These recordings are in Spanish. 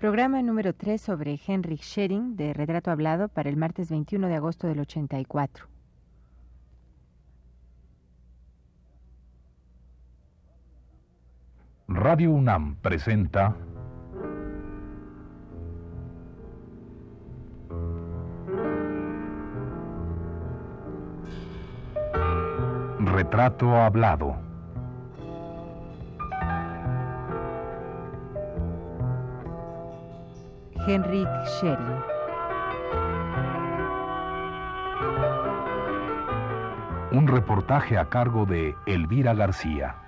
Programa número 3 sobre Henrik Schering de Retrato Hablado para el martes 21 de agosto del 84. Radio UNAM presenta Retrato Hablado. Henrik Schering. Un reportaje a cargo de Elvira García.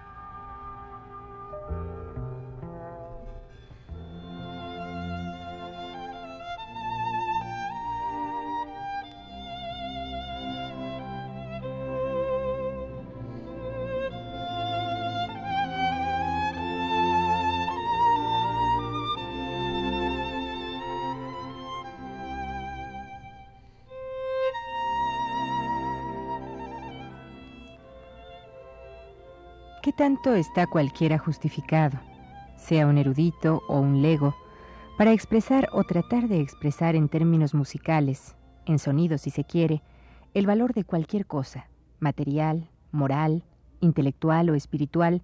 ¿Qué tanto está cualquiera justificado, sea un erudito o un lego, para expresar o tratar de expresar en términos musicales, en sonidos si se quiere, el valor de cualquier cosa, material, moral, intelectual o espiritual,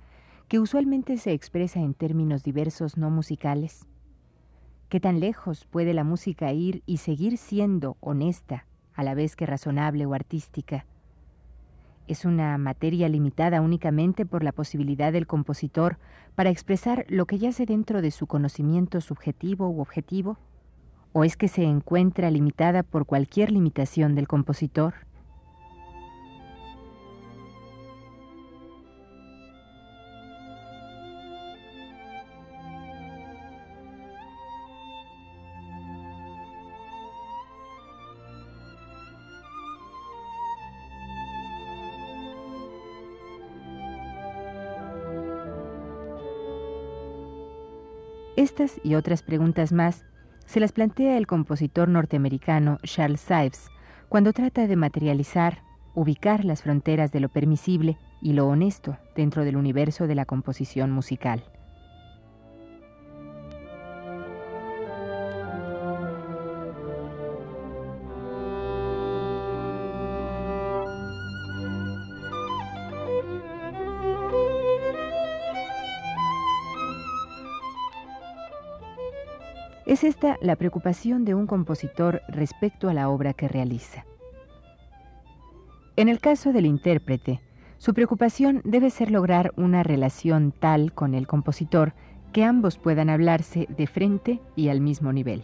que usualmente se expresa en términos diversos no musicales? ¿Qué tan lejos puede la música ir y seguir siendo honesta, a la vez que razonable o artística? Es una materia limitada únicamente por la posibilidad del compositor para expresar lo que yace dentro de su conocimiento subjetivo u objetivo? ¿O es que se encuentra limitada por cualquier limitación del compositor? Estas y otras preguntas más se las plantea el compositor norteamericano Charles Ives cuando trata de materializar, ubicar las fronteras de lo permisible y lo honesto dentro del universo de la composición musical. Es esta la preocupación de un compositor respecto a la obra que realiza. En el caso del intérprete, su preocupación debe ser lograr una relación tal con el compositor que ambos puedan hablarse de frente y al mismo nivel.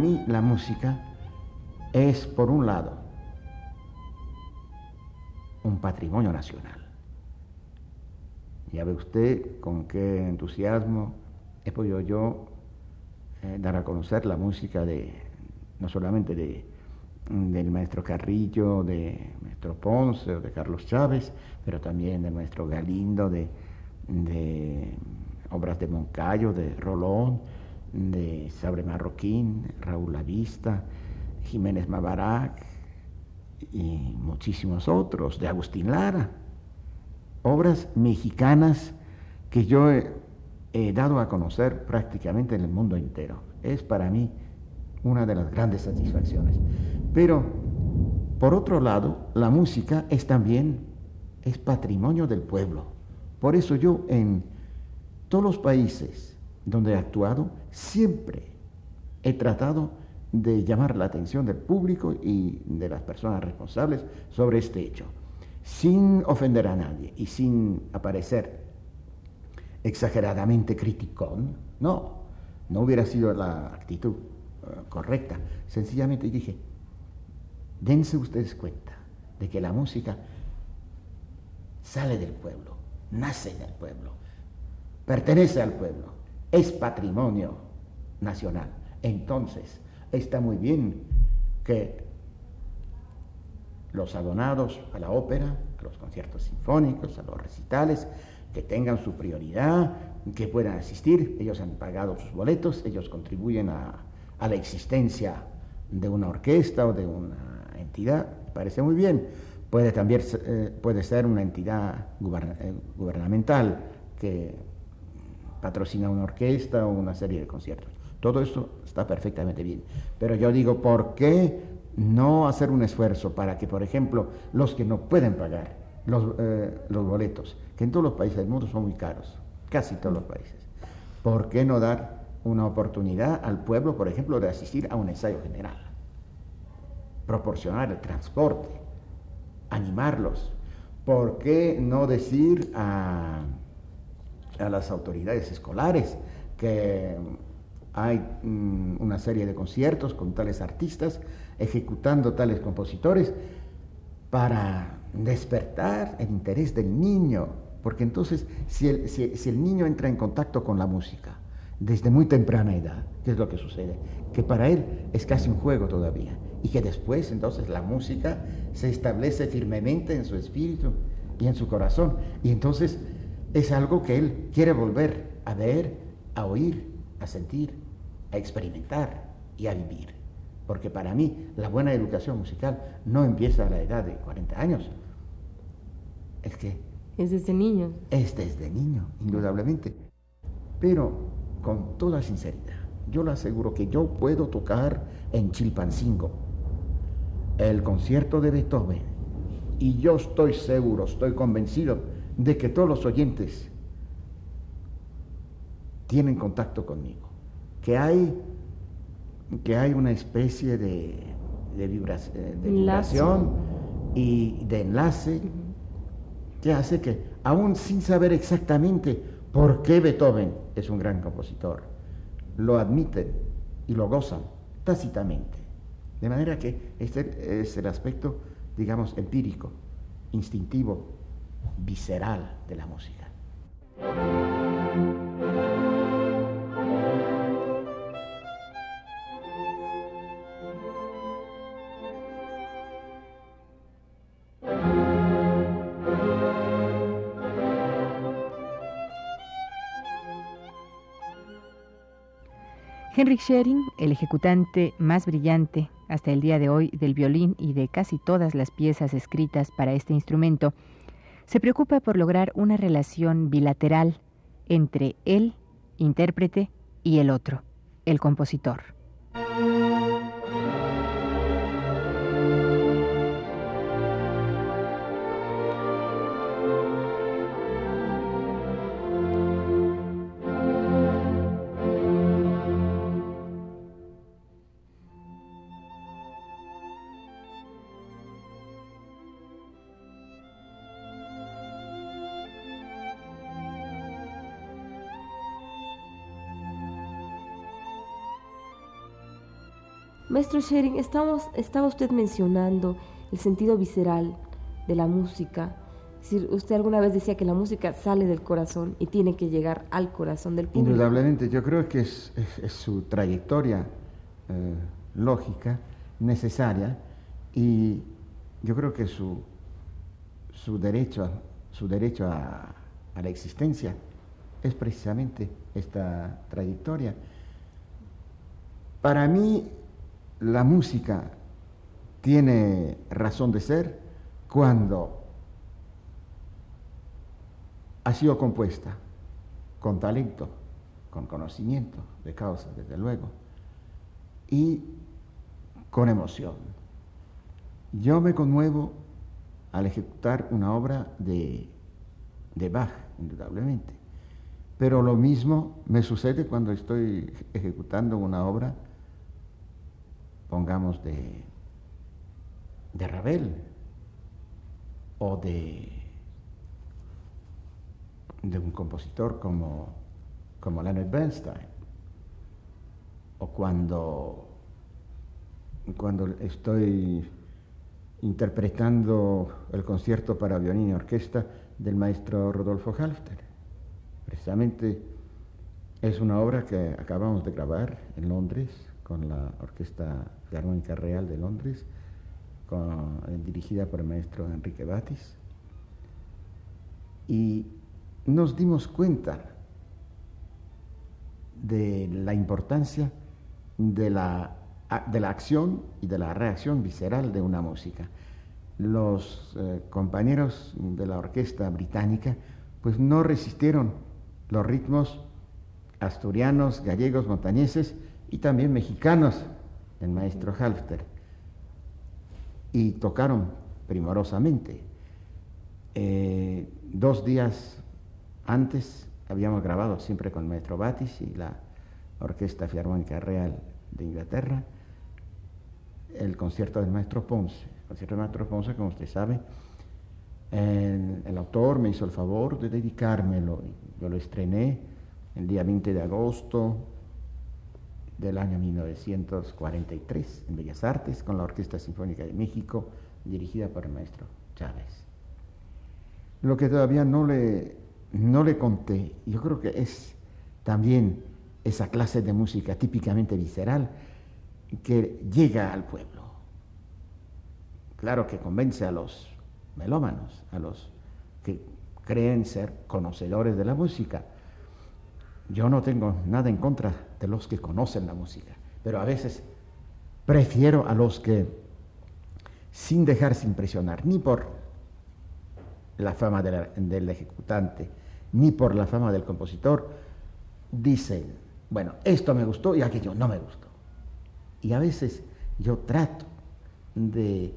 Mí la música es, por un lado, un patrimonio nacional. Ya ve usted con qué entusiasmo he podido yo eh, dar a conocer la música de, no solamente de, del maestro Carrillo, de maestro Ponce o de Carlos Chávez, pero también de maestro Galindo, de, de obras de Moncayo, de Rolón, de Sabre Marroquín, Raúl Lavista, Jiménez Mabarac y muchísimos otros, de Agustín Lara. Obras mexicanas que yo he, he, dado a conocer prácticamente en el mundo entero. Es para mí una de las grandes satisfacciones. Pero, por otro lado, la música es también, es patrimonio del pueblo. Por eso yo en todos los países donde he actuado, siempre he tratado de llamar la atención del público y de las personas responsables sobre este hecho, sin ofender a nadie y sin aparecer exageradamente criticón. No, no hubiera sido la actitud uh, correcta. Sencillamente dije, dense ustedes cuenta de que la música sale del pueblo, nace en el pueblo, pertenece al pueblo es patrimonio nacional. Entonces, está muy bien que los abonados a la ópera, a los conciertos sinfónicos, a los recitales, que tengan su prioridad, que puedan asistir. Ellos han pagado sus boletos, ellos contribuyen a, la existencia de una orquesta o de una entidad. Parece muy bien. Puede también eh, puede ser una entidad eh, gubernamental que patrocina una orquesta o una serie de conciertos. Todo esto está perfectamente bien. Pero yo digo, ¿por qué no hacer un esfuerzo para que, por ejemplo, los que no pueden pagar los, eh, los boletos, que en todos los países del mundo son muy caros, casi todos los países, ¿por qué no dar una oportunidad al pueblo, por ejemplo, de asistir a un ensayo general? Proporcionar el transporte, animarlos. ¿Por qué no decir a, a las autoridades escolares que hay mm, una serie de conciertos con tales artistas, ejecutando tales compositores, para despertar el interés del niño, porque entonces si el, si el niño entra en contacto con la música desde muy temprana edad, ¿qué es lo que sucede? Que para él es casi un juego todavía, y que después entonces la música se establece firmemente en su espíritu y en su corazón, y entonces es algo que él quiere volver a ver, a oír, a sentir, a experimentar y a vivir. Porque para mí la buena educación musical no empieza a la edad de 40 años. Es que... Es desde niño. Es desde niño, indudablemente. Pero con toda sinceridad, yo le aseguro que yo puedo tocar en Chilpancingo el concierto de Beethoven. Y yo estoy seguro, estoy convencido de que todos los oyentes tienen contacto conmigo, que hay, que hay una especie de, de, vibración y de enlace que hace que, aún sin saber exactamente por qué Beethoven es un gran compositor, lo admiten y lo gozan tácitamente. De manera que este es el aspecto, digamos, empírico, instintivo, visceral de la música. Henrik Schering, el ejecutante más brillante hasta el día de hoy del violín y de casi todas las piezas escritas para este instrumento, se preocupa por lograr una relación bilateral entre el intérprete y el otro, el compositor. Maestro Shering, estamos, estaba usted mencionando el sentido visceral de la música. Si usted alguna vez decía que la música sale del corazón y tiene que llegar al corazón del público. Indudablemente, yo creo que es, su trayectoria eh, lógica, necesaria, y yo creo que su, su derecho, su derecho a la existencia es precisamente esta trayectoria. Para mí, la música tiene razón de ser cuando ha sido compuesta con talento, con conocimiento de causa, desde luego, y con emoción. Yo me conmuevo al ejecutar una obra de, de Bach, indudablemente, pero lo mismo me sucede cuando estoy ejecutando una obra pongamos, de, de Ravel o de, de un compositor como, como Leonard Bernstein, o cuando, cuando estoy interpretando el concierto para violín y orquesta del maestro Rodolfo Halfter. Precisamente es una obra que acabamos de grabar en Londres con la Orquesta Filarmónica Real de Londres, dirigida por el maestro Enrique Batis. Y nos dimos cuenta de la importancia de la, de la acción y de la reacción visceral de una música. Los eh, compañeros de la orquesta británica pues no resistieron los ritmos asturianos, gallegos, montañeses y también mexicanos del maestro Halfter. Y tocaron primorosamente. Eh, dos días antes habíamos grabado siempre con el maestro Batis y la Orquesta Filarmónica Real de Inglaterra el concierto del maestro Ponce. El concierto del maestro Ponce, como usted sabe, el, autor me hizo el favor de dedicármelo. Yo lo estrené el día 20 de agosto del año 1943 en Bellas Artes con la Orquesta Sinfónica de México dirigida por el maestro Chávez. Lo que todavía no le, no le conté, yo creo que es también esa clase de música típicamente visceral que llega al pueblo. Claro que convence a los melómanos, a los que creen ser conocedores de la música. Yo no tengo nada en contra de los que conocen la música, pero a veces prefiero a los que, sin dejarse impresionar ni por la fama del ejecutante, ni por la fama del compositor, dicen, bueno, esto me gustó y aquello no me gustó. Y a veces yo trato de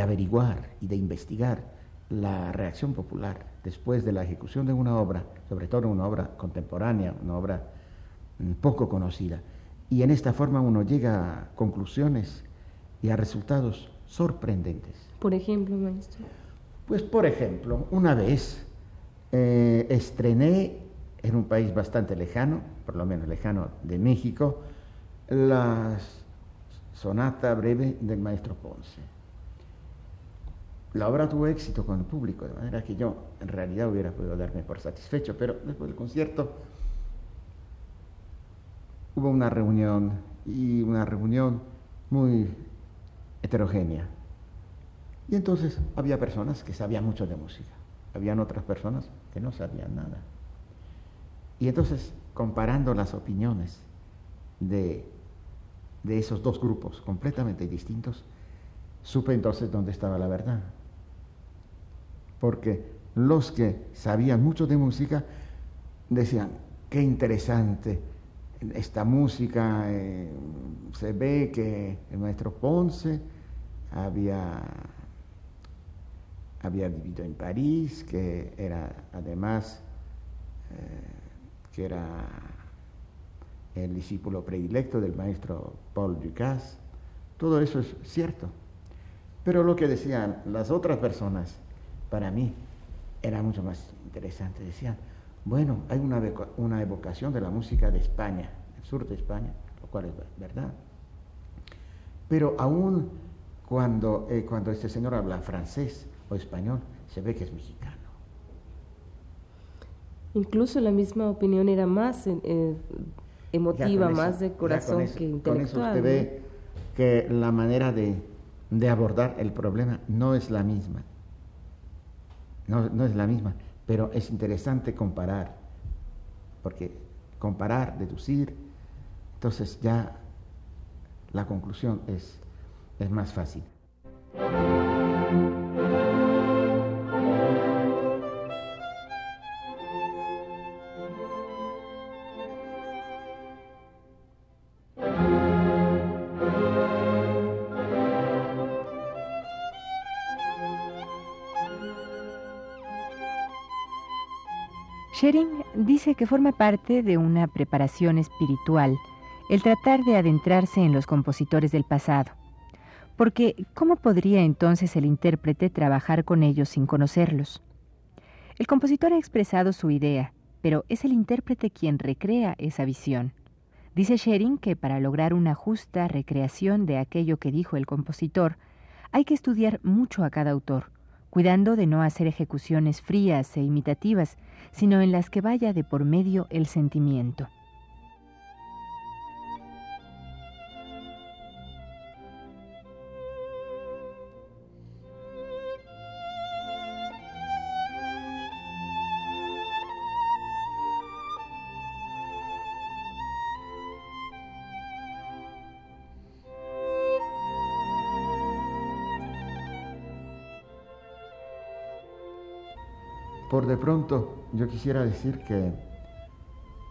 averiguar y de investigar la reacción popular después de la ejecución de una obra, sobre todo una obra contemporánea, una obra mm, poco conocida. Y en esta forma uno llega a conclusiones y a resultados sorprendentes. Por ejemplo, maestro. Pues por ejemplo, una vez eh, estrené en un país bastante lejano, por lo menos lejano de México, la sonata breve del maestro Ponce la obra tuvo éxito con el público, de manera que yo en realidad hubiera podido darme por satisfecho, pero después del concierto hubo una reunión y una reunión muy heterogénea. Y entonces había personas que sabían mucho de música, habían otras personas que no sabían nada. Y entonces, comparando las opiniones de, de esos dos grupos completamente distintos, supe entonces dónde estaba la verdad porque los que sabían mucho de música decían, qué interesante esta música, eh, se ve que el maestro Ponce había, había vivido en París, que era además, eh, que era el discípulo predilecto del maestro Paul Ducasse, todo eso es cierto. Pero lo que decían las otras personas, para mí era mucho más interesante. Decían, bueno, hay una, una evocación de la música de España, del sur de España, lo cual es verdad. Pero aún cuando, eh, cuando este señor habla francés o español, se ve que es mexicano. Incluso la misma opinión era más eh, emotiva, más de corazón que intelectual. Con eso usted ve que la manera de, de abordar el problema no es la misma no, es la misma, pero es interesante comparar, porque comparar, deducir, entonces ya la conclusión es, es más fácil. Schering dice que forma parte de una preparación espiritual el tratar de adentrarse en los compositores del pasado. Porque, ¿cómo podría entonces el intérprete trabajar con ellos sin conocerlos? El compositor ha expresado su idea, pero es el intérprete quien recrea esa visión. Dice Schering que para lograr una justa recreación de aquello que dijo el compositor, hay que estudiar mucho a cada autor, cuidando de no hacer ejecuciones frías e imitativas, sino en las que vaya de por medio el sentimiento. De pronto yo quisiera decir que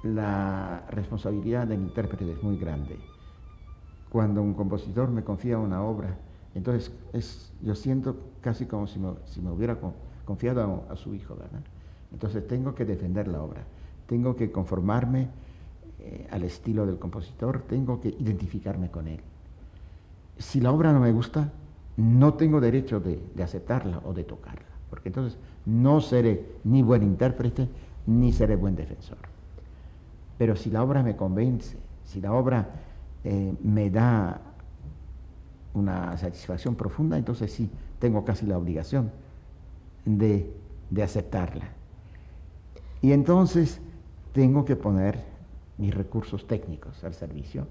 la responsabilidad del intérprete es muy grande. Cuando un compositor me confía una obra, entonces es, yo siento casi como si me, hubiera confiado a, su hijo, ¿verdad? Entonces tengo que defender la obra, tengo que conformarme eh, al estilo del compositor, tengo que identificarme con él. Si la obra no me gusta, no tengo derecho de, de aceptarla o de tocarla, porque entonces no seré ni buen intérprete ni seré buen defensor. Pero si la obra me convence, si la obra eh, me da una satisfacción profunda, entonces sí, tengo casi la obligación de, de aceptarla. Y entonces tengo que poner mis recursos técnicos al servicio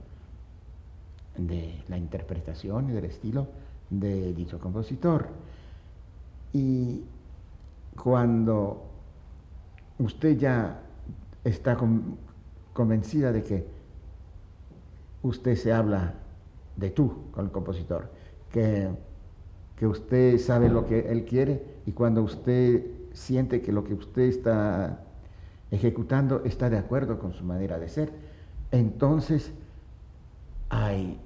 de la interpretación y del estilo de dicho compositor. Y cuando usted ya está convencida de que usted se habla de tú con el compositor, que, que usted sabe lo que él quiere y cuando usted siente que lo que usted está ejecutando está de acuerdo con su manera de ser, entonces hay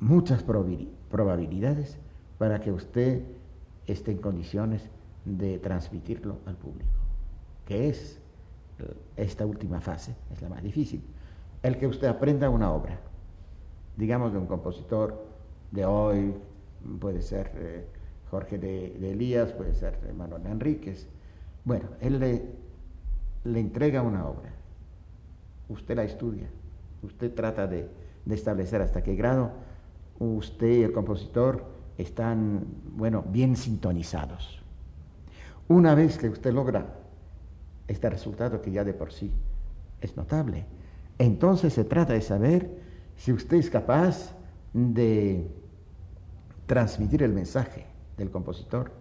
muchas probabilidades para que usted esté en condiciones de transmitirlo al público, que es esta última fase, es la más difícil. El que usted aprenda una obra, digamos de un compositor de hoy, puede ser eh, Jorge de, Elías, puede ser Manuel Enríquez, bueno, él le, le entrega una obra, usted la estudia, usted trata de, de establecer hasta qué grado usted el compositor están, bueno, bien sintonizados. Una vez que usted logra este resultado que ya de por sí es notable, entonces se trata de saber si usted es capaz de transmitir el mensaje del compositor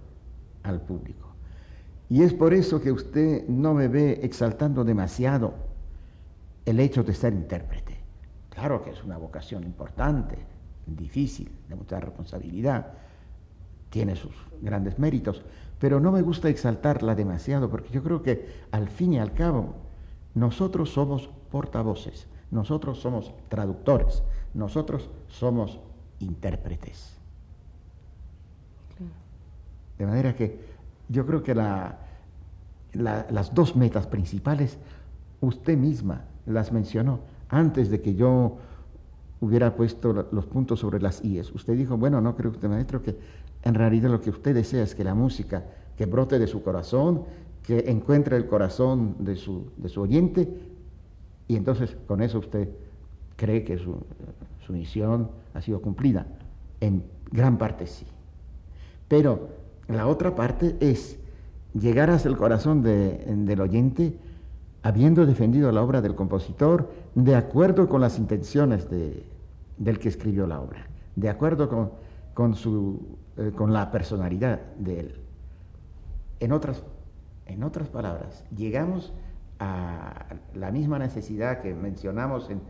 al público. Y es por eso que usted no me ve exaltando demasiado el hecho de ser intérprete. Claro que es una vocación importante, difícil, de mucha responsabilidad, tiene sus grandes méritos, pero no me gusta exaltarla demasiado porque yo creo que al fin y al cabo nosotros somos portavoces, nosotros somos traductores, nosotros somos intérpretes. De manera que yo creo que las dos metas principales usted misma las mencionó antes de que yo hubiera puesto los puntos sobre las IES. Usted dijo, bueno, no creo usted, maestro, que en realidad lo que usted desea es que la música que brote de su corazón, que encuentre el corazón de su, de su oyente, y entonces con eso usted cree que su, su misión ha sido cumplida. En gran parte sí. Pero la otra parte es llegar hasta el corazón del oyente habiendo defendido la obra del compositor de acuerdo con las intenciones del que escribió la obra, de acuerdo con, con, su, eh, con la personalidad de él. En otras, en otras palabras, llegamos a la misma necesidad que mencionamos en,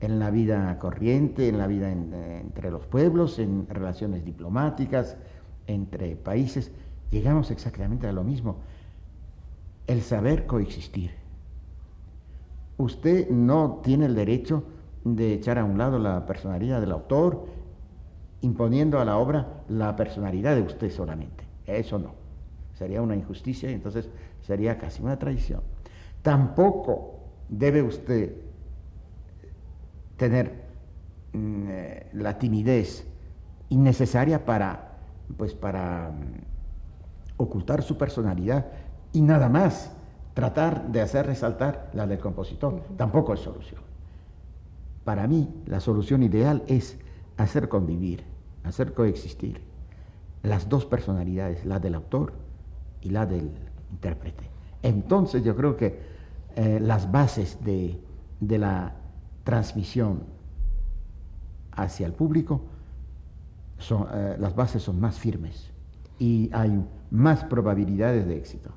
en la vida corriente, en la vida entre los pueblos, en relaciones diplomáticas, entre países, llegamos exactamente a lo mismo, el saber coexistir usted no tiene el derecho de echar a un lado la personalidad del autor, imponiendo a la obra la personalidad de usted solamente. Eso no. Sería una injusticia y entonces sería casi una traición. Tampoco debe usted tener mm, eh, la timidez innecesaria para, pues, para mm, ocultar su personalidad y nada más tratar de hacer resaltar la del compositor. Tampoco es solución. Para mí, la solución ideal es hacer convivir, hacer coexistir las dos personalidades, la del autor y la del intérprete. Entonces yo creo que eh, las bases de, la transmisión hacia el público, son, eh, las bases son más firmes y hay más probabilidades de éxito.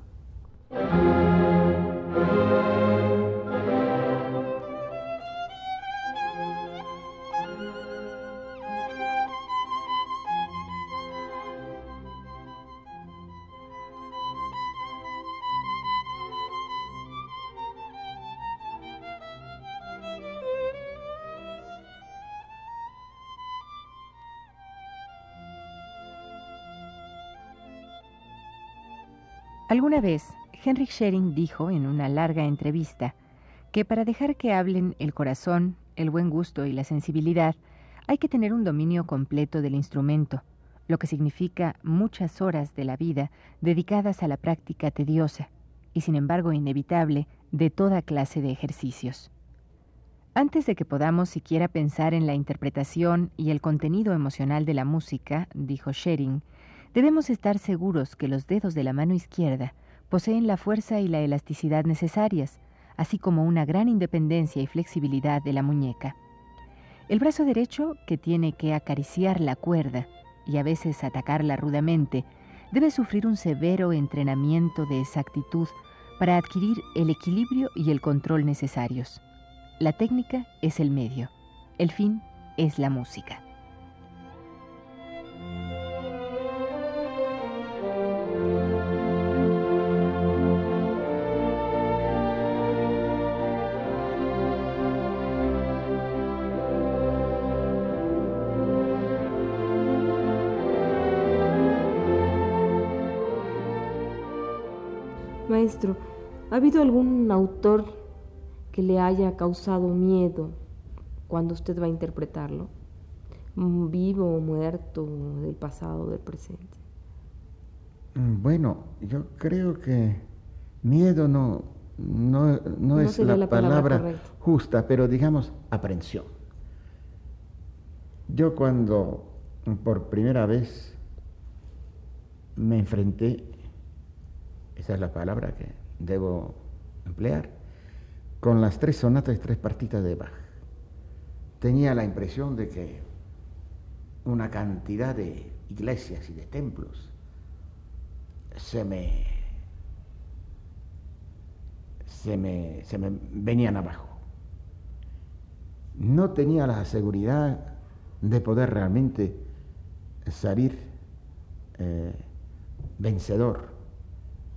¿Alguna vez Henrik Schering dijo en una larga entrevista que para dejar que hablen el corazón, el buen gusto y la sensibilidad, hay que tener un dominio completo del instrumento, lo que significa muchas horas de la vida dedicadas a la práctica tediosa y sin embargo inevitable de toda clase de ejercicios. Antes de que podamos siquiera pensar en la interpretación y el contenido emocional de la música, dijo Schering, debemos estar seguros que los dedos de la mano izquierda poseen la fuerza y la elasticidad necesarias, así como una gran independencia y flexibilidad de la muñeca. El brazo derecho, que tiene que acariciar la cuerda y a veces atacarla rudamente, debe sufrir un severo entrenamiento de exactitud para adquirir el equilibrio y el control necesarios. La técnica es el medio, el fin es la música. Maestro, ¿ha habido algún autor que le haya causado miedo cuando usted va a interpretarlo? Vivo o muerto, del pasado, del presente. Mm, bueno, yo creo que miedo no, no, es la, palabra, justa, pero digamos aprensión. Yo cuando por primera vez me enfrenté esa es la palabra que debo emplear, con las tres sonatas y tres partitas de Bach. Tenía la impresión de que una cantidad de iglesias y de templos se me, se me, se me venían abajo. No tenía la seguridad de poder realmente salir eh, vencedor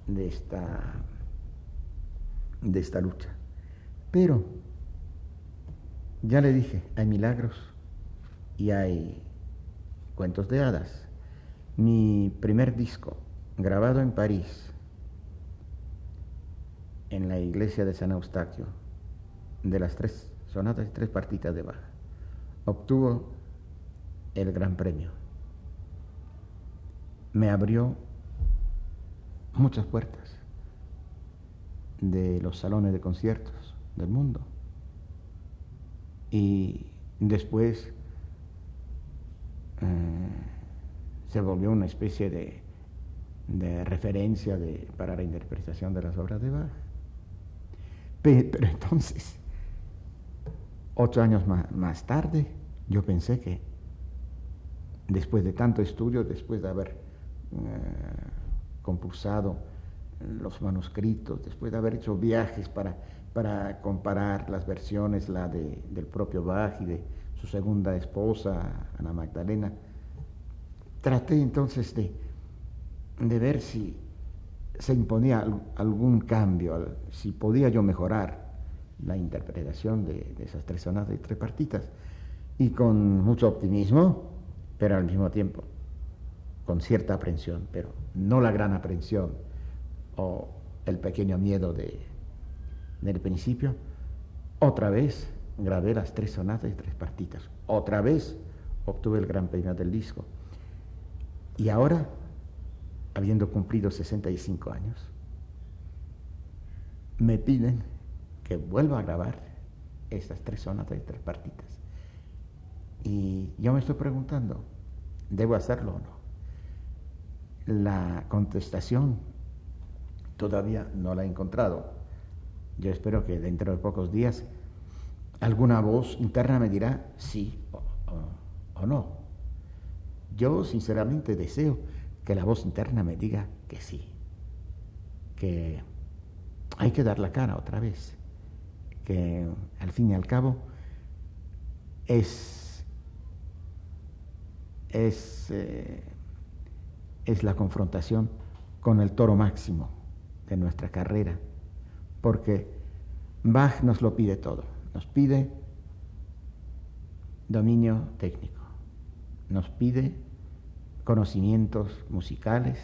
de esta, de esta lucha. Pero, ya le dije, hay milagros y hay cuentos de hadas. Mi primer disco, grabado en París, en la iglesia de San Eustaquio, de las tres sonatas y tres partitas de Bach, obtuvo el gran premio. Me abrió muchas puertas de los salones de conciertos del mundo. Y después eh, se volvió una especie de, de referencia de, para la interpretación de las obras de Bach. Pero, entonces, ocho años más, tarde, yo pensé que después de tanto estudio, después de haber... Eh, compulsado los manuscritos, después de haber hecho viajes para, para comparar las versiones, la de, del propio Bach y de su segunda esposa, Ana Magdalena, traté entonces de, de ver si se imponía algún cambio, si podía yo mejorar la interpretación de, de esas tres sonatas y tres partitas. Y con mucho optimismo, pero al mismo tiempo con cierta aprensión, pero no la gran aprensión o el pequeño miedo de, del principio, otra vez grabé las tres sonatas y tres partitas. Otra vez obtuve el gran premio del disco. Y ahora, habiendo cumplido 65 años, me piden que vuelva a grabar estas tres sonatas y tres partitas. Y yo me estoy preguntando, ¿debo hacerlo o no? La contestación todavía no la he encontrado. Yo espero que dentro de pocos días alguna voz interna me dirá sí o, no. Yo sinceramente deseo que la voz interna me diga que sí, que hay que dar la cara otra vez, que al fin y al cabo es, es eh, es la confrontación con el toro máximo de nuestra carrera, porque Bach nos lo pide todo, nos pide dominio técnico, nos pide conocimientos musicales,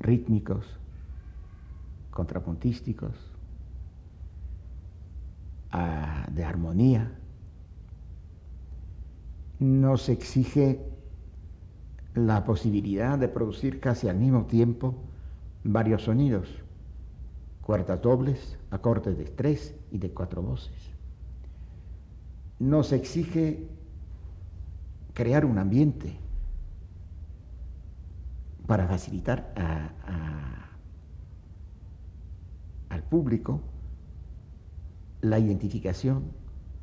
rítmicos, contrapuntísticos, de armonía. Nos exige la posibilidad de producir casi al mismo tiempo varios sonidos, cuartas dobles, acordes de tres y de cuatro voces. Nos exige crear un ambiente para facilitar al público la identificación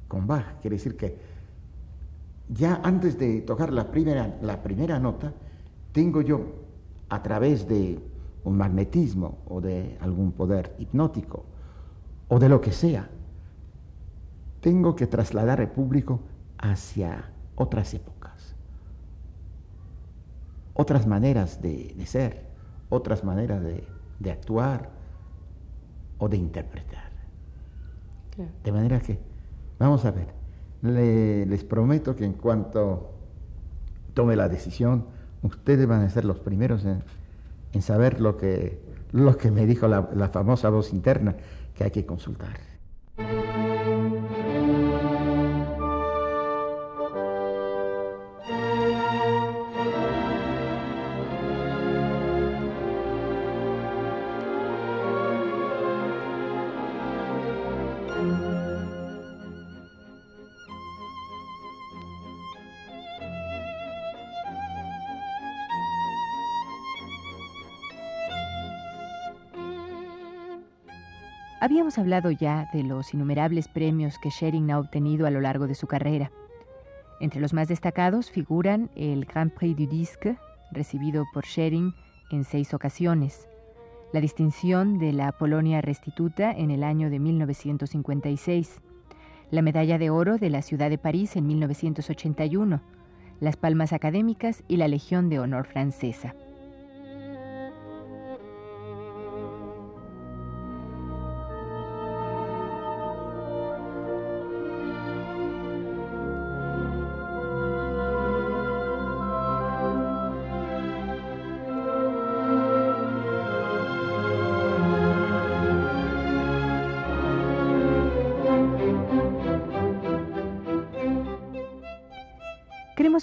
con Bach. Quiere decir que ya antes de tocar la primera, la primera nota, tengo yo, a través de un magnetismo o de algún poder hipnótico o de lo que sea, tengo que trasladar al público hacia otras épocas, otras maneras de, ser, otras maneras de, actuar o de interpretar. De manera que, vamos a ver, les prometo que en cuanto tome la decisión, ustedes van a ser los primeros en, saber lo que, lo que me dijo la famosa voz interna que hay que consultar. Habíamos hablado ya de los innumerables premios que Schering ha obtenido a lo largo de su carrera. Entre los más destacados figuran el Grand Prix du Disque, recibido por Schering en seis ocasiones, la distinción de la Polonia Restituta en el año de 1956, la medalla de oro de la ciudad de París en 1981, las palmas académicas y la Legión de Honor francesa.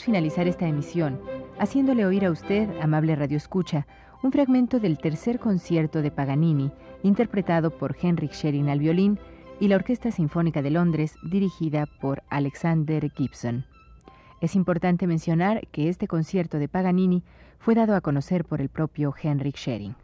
Finalizar esta emisión haciéndole oír a usted, amable Radio Escucha, un fragmento del tercer concierto de Paganini, interpretado por Henrik Schering al violín y la Orquesta Sinfónica de Londres, dirigida por Alexander Gibson. Es importante mencionar que este concierto de Paganini fue dado a conocer por el propio Henrik Schering.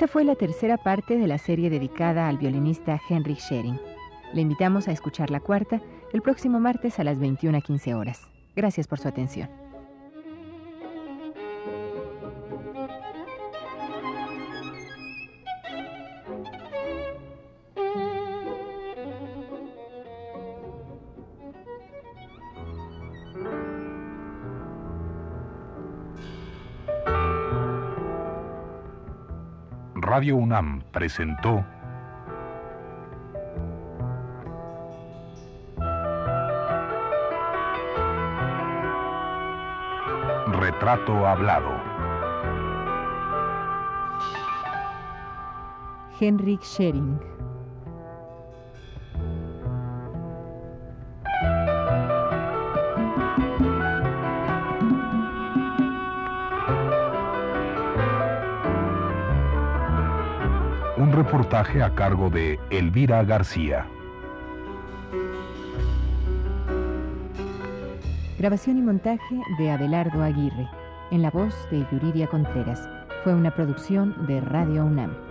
Esta fue la tercera parte de la serie dedicada al violinista Henrik Schering. Le invitamos a escuchar la cuarta el próximo martes a las 21.15 horas. Gracias por su atención. Radio UNAM presentó Retrato Hablado. Henrik Schering. Reportaje a cargo de Elvira García. Grabación y montaje de Abelardo Aguirre, en la voz de Yuridia Contreras. Fue una producción de Radio UNAM.